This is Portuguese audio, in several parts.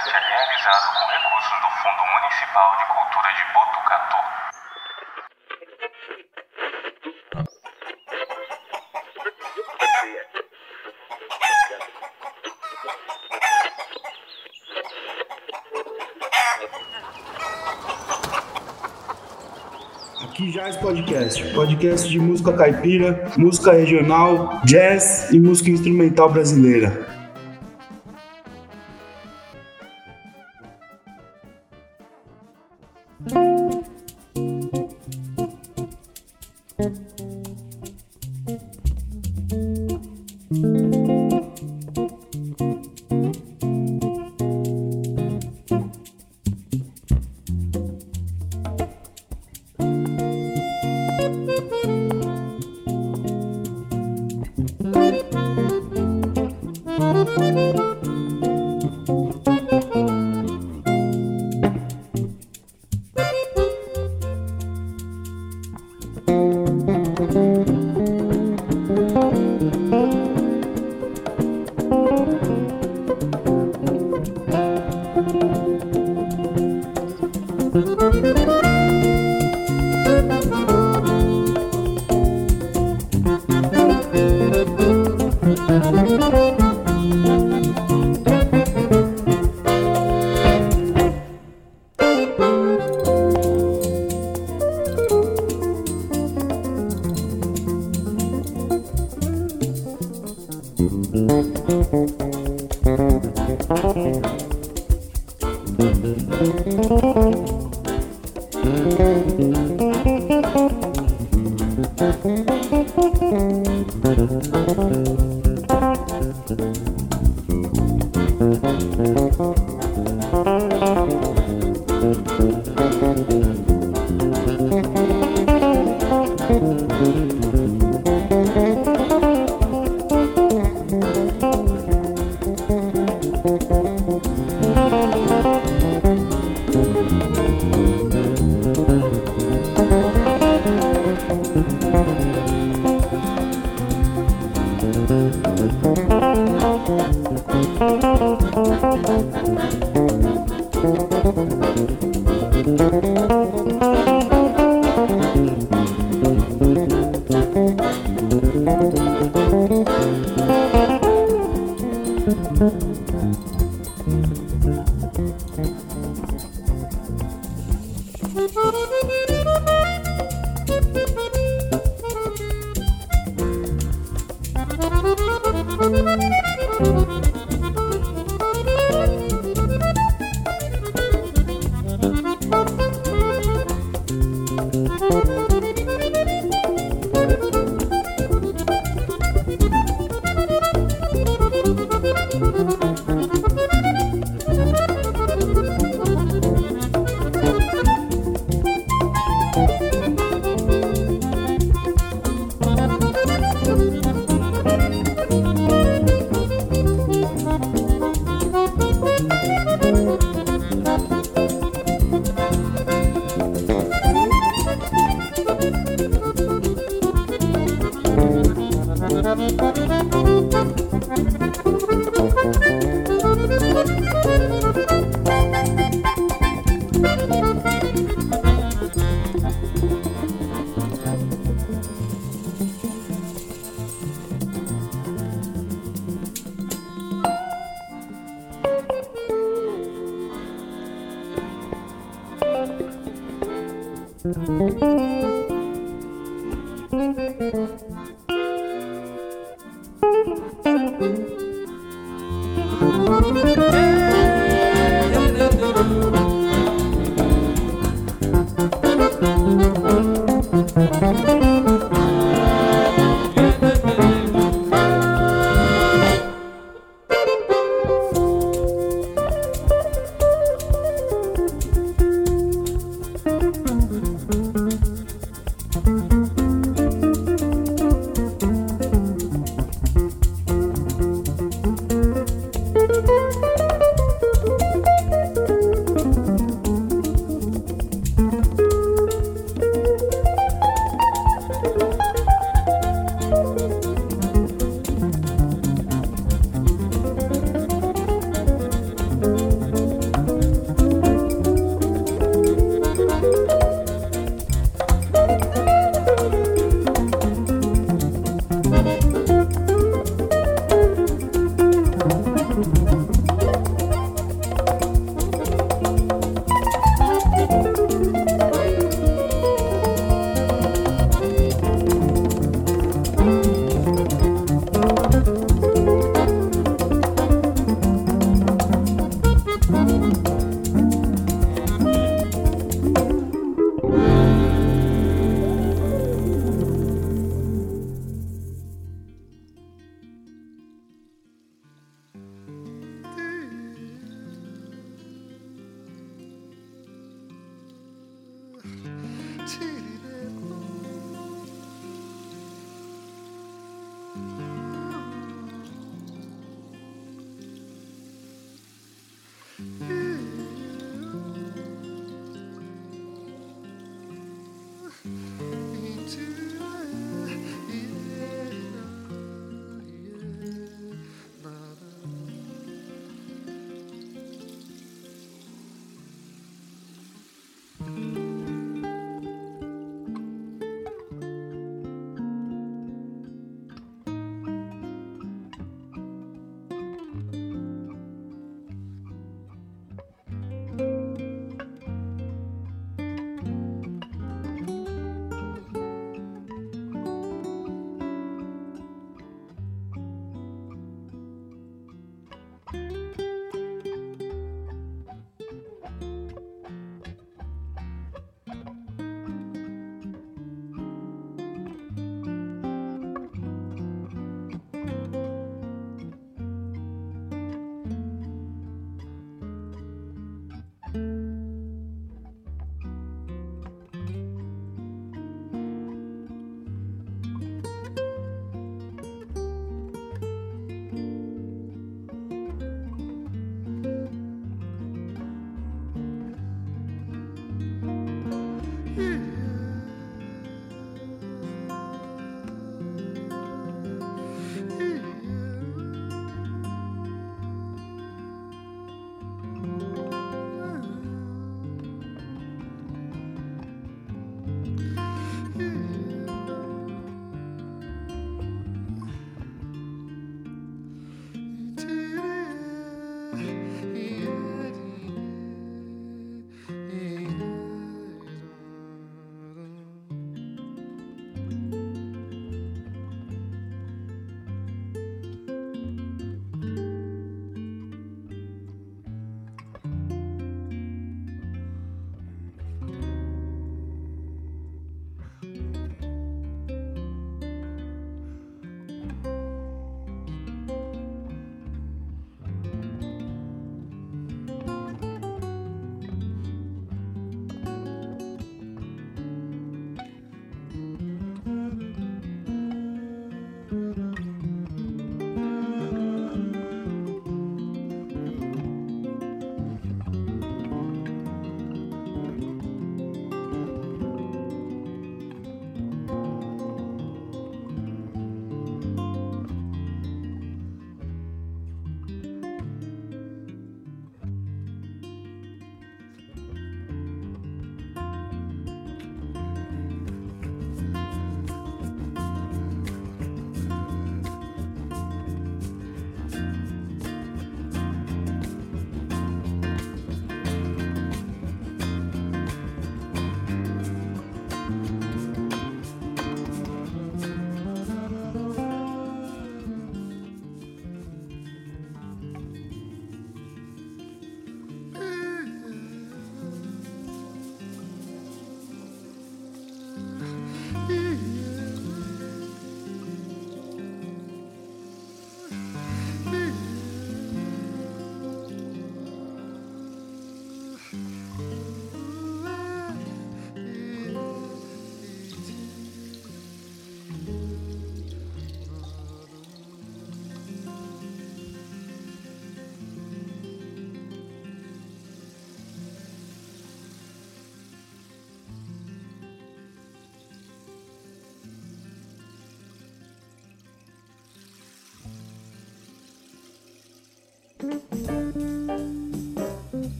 podcast é realizado com recursos do Fundo Municipal de Cultura de Botucatu. Aqui Jazz Podcast, podcast de música caipira, música regional, jazz e música instrumental brasileira.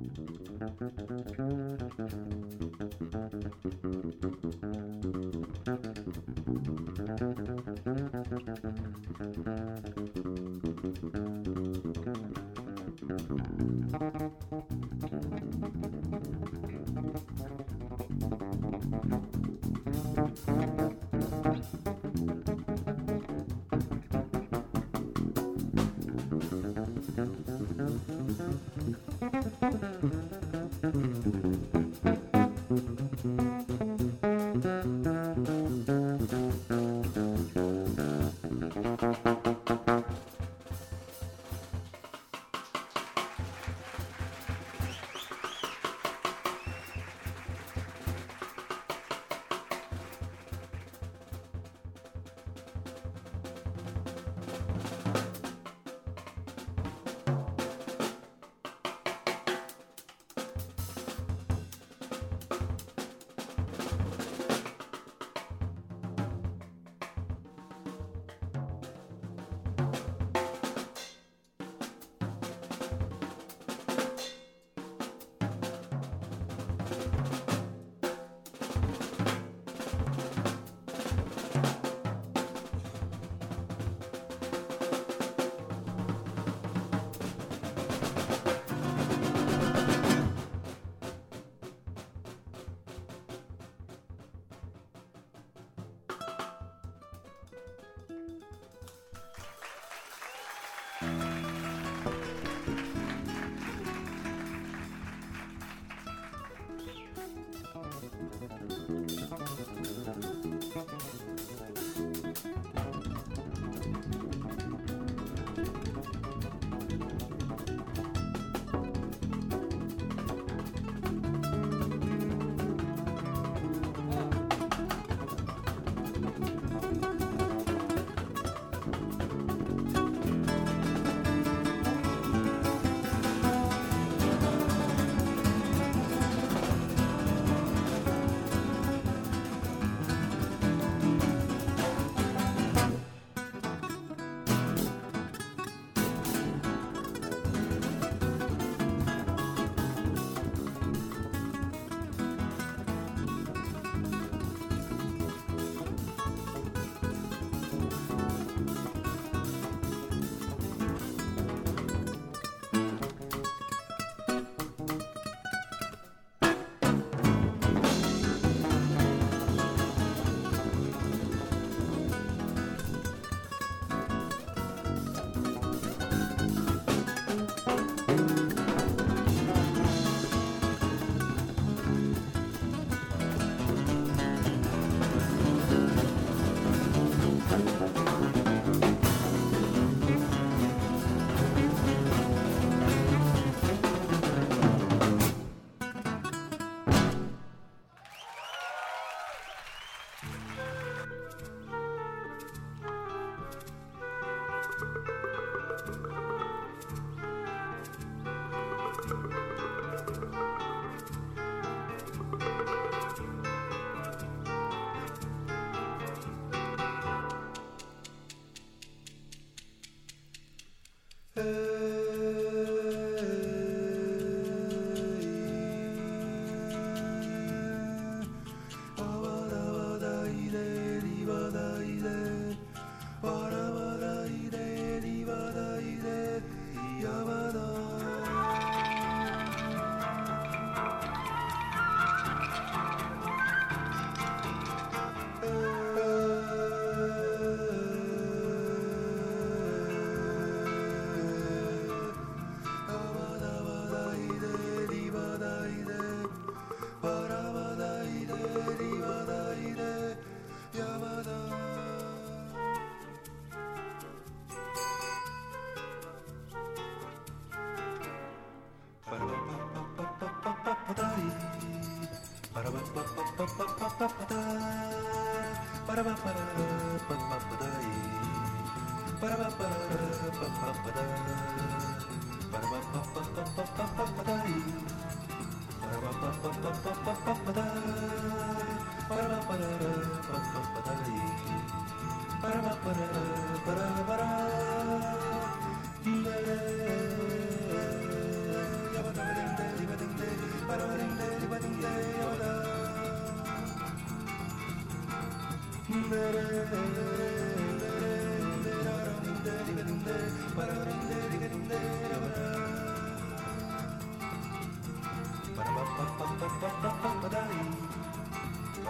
Thank you. Ba-da-ba-ba-da-da.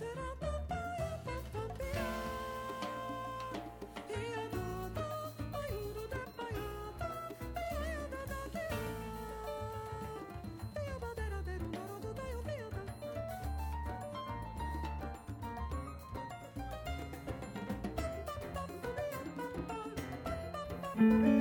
thank mm -hmm. you